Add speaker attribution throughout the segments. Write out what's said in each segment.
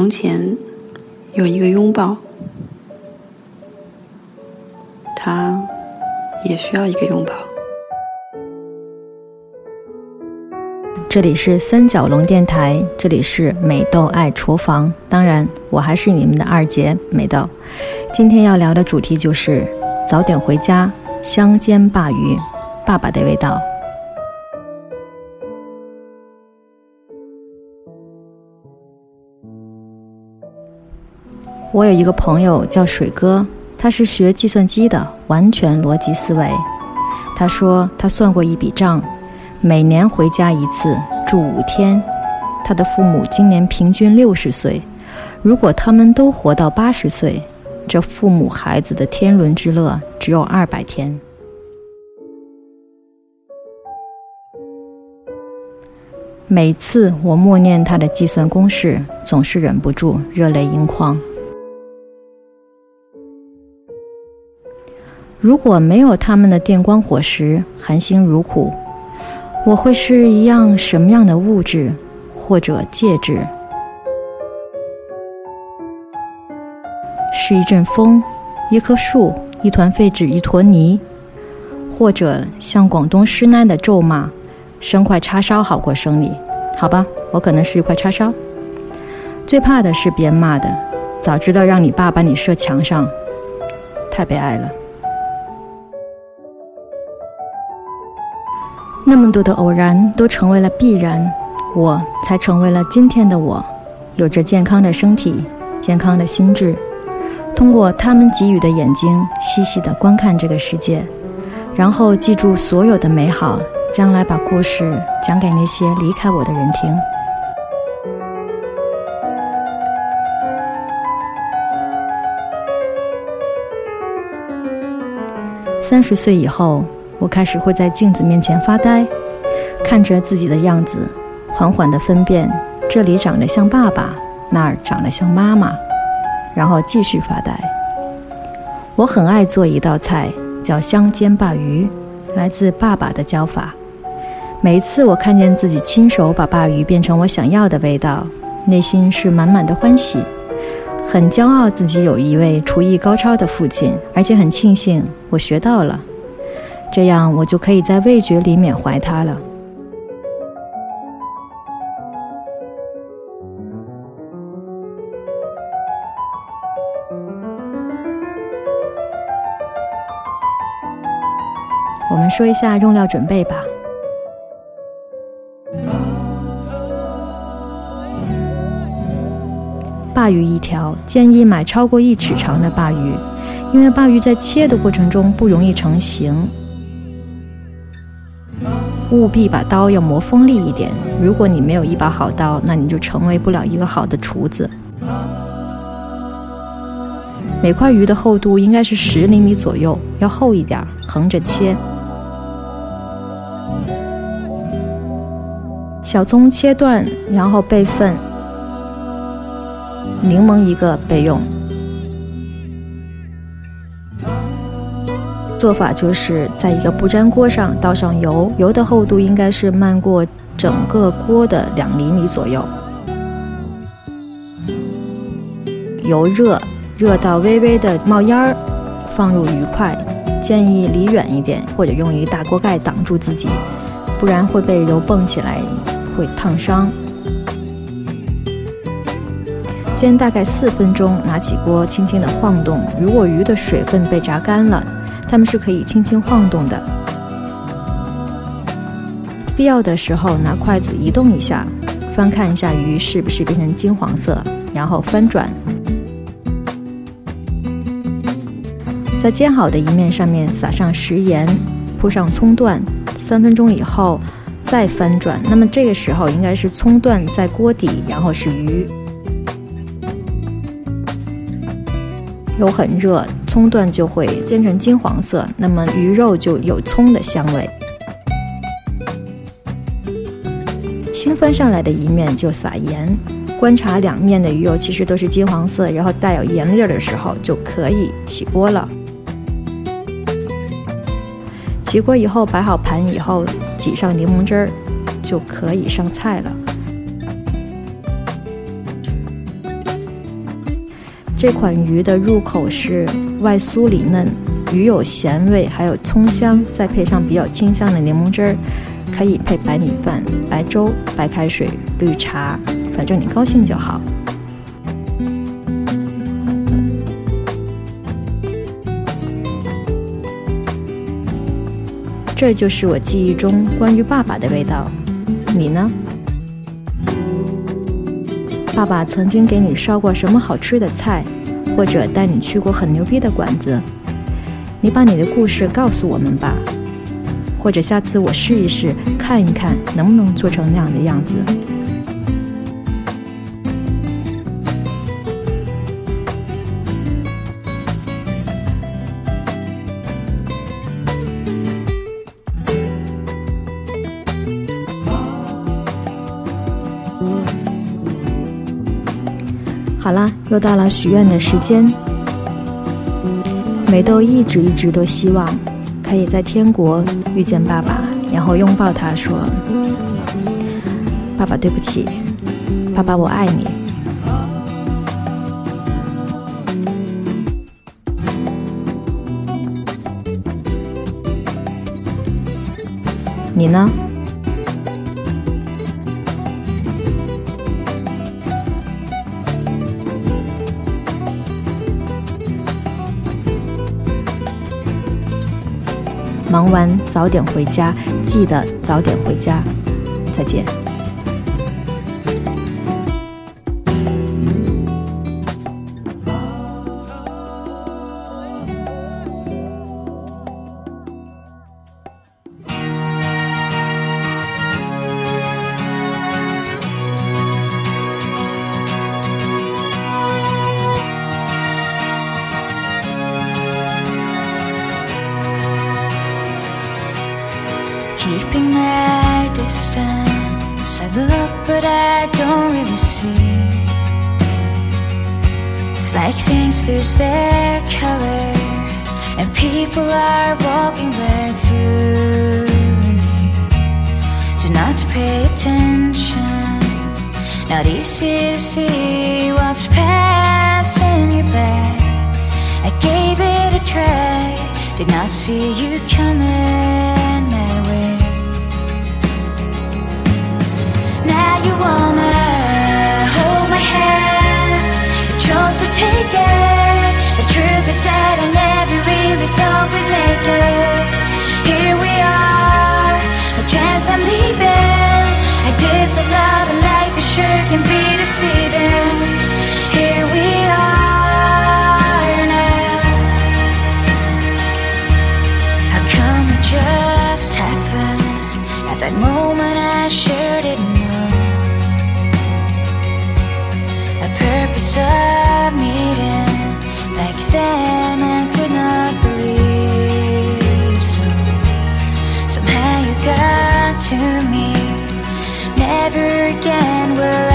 Speaker 1: 从前有一个拥抱，他也需要一个拥抱。
Speaker 2: 这里是三角龙电台，这里是美豆爱厨房。当然，我还是你们的二姐美豆。今天要聊的主题就是早点回家，香煎鲅鱼，爸爸的味道。我有一个朋友叫水哥，他是学计算机的，完全逻辑思维。他说他算过一笔账。每年回家一次，住五天。他的父母今年平均六十岁，如果他们都活到八十岁，这父母孩子的天伦之乐只有二百天。每次我默念他的计算公式，总是忍不住热泪盈眶。如果没有他们的电光火石，含辛茹苦。我会是一样什么样的物质，或者介质？是一阵风，一棵树，一团废纸，一坨泥，或者像广东师奶的咒骂：“生块叉烧好过生你。”好吧，我可能是一块叉烧。最怕的是别人骂的：“早知道让你爸把你射墙上。”太悲哀了。那么多的偶然都成为了必然，我才成为了今天的我，有着健康的身体，健康的心智。通过他们给予的眼睛，细细的观看这个世界，然后记住所有的美好，将来把故事讲给那些离开我的人听。三十岁以后。我开始会在镜子面前发呆，看着自己的样子，缓缓地分辨这里长得像爸爸，那儿长得像妈妈，然后继续发呆。我很爱做一道菜，叫香煎鲅鱼，来自爸爸的教法。每一次我看见自己亲手把鲅鱼变成我想要的味道，内心是满满的欢喜，很骄傲自己有一位厨艺高超的父亲，而且很庆幸我学到了。这样，我就可以在味觉里缅怀他了。我们说一下用料准备吧。鲅鱼一条，建议买超过一尺长的鲅鱼，因为鲅鱼在切的过程中不容易成型。务必把刀要磨锋利一点。如果你没有一把好刀，那你就成为不了一个好的厨子。每块鱼的厚度应该是十厘米左右，要厚一点，横着切。小葱切断，然后备份。柠檬一个备用。做法就是在一个不粘锅上倒上油，油的厚度应该是漫过整个锅的两厘米左右。油热，热到微微的冒烟儿，放入鱼块，建议离远一点，或者用一个大锅盖挡住自己，不然会被油蹦起来，会烫伤。煎大概四分钟，拿起锅轻轻的晃动，如果鱼的水分被炸干了。它们是可以轻轻晃动的，必要的时候拿筷子移动一下，翻看一下鱼是不是变成金黄色，然后翻转，在煎好的一面上面撒上食盐，铺上葱段，三分钟以后再翻转。那么这个时候应该是葱段在锅底，然后是鱼。油很热，葱段就会煎成金黄色，那么鱼肉就有葱的香味。新翻上来的一面就撒盐，观察两面的鱼肉其实都是金黄色，然后带有盐粒儿的时候就可以起锅了。起锅以后摆好盘以后，挤上柠檬汁儿，就可以上菜了。这款鱼的入口是外酥里嫩，鱼有咸味，还有葱香，再配上比较清香的柠檬汁儿，可以配白米饭、白粥、白开水、绿茶，反正你高兴就好。这就是我记忆中关于爸爸的味道，你呢？爸爸曾经给你烧过什么好吃的菜，或者带你去过很牛逼的馆子？你把你的故事告诉我们吧，或者下次我试一试，看一看能不能做成那样的样子。好啦，又到了许愿的时间。美豆一直一直都希望可以在天国遇见爸爸，然后拥抱他说：“爸爸，对不起，爸爸，我爱你。”你呢？忙完早点回家，记得早点回家。再见。
Speaker 3: Distance, I look but I don't really see. It's like things lose their color, and people are walking right through me. Do not pay attention, not easy to see what's passing you by. I gave it a try, did not see you coming The truth I never really thought we'd make it. Here we are, no chance I'm leaving. Ideas of love and life, it sure can be deceiving. To me. Never again will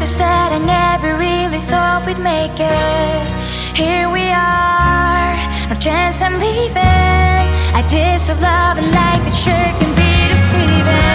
Speaker 3: That I never really thought we'd make it. Here we are, no chance I'm leaving. Ideas of love and life, it sure can be deceiving.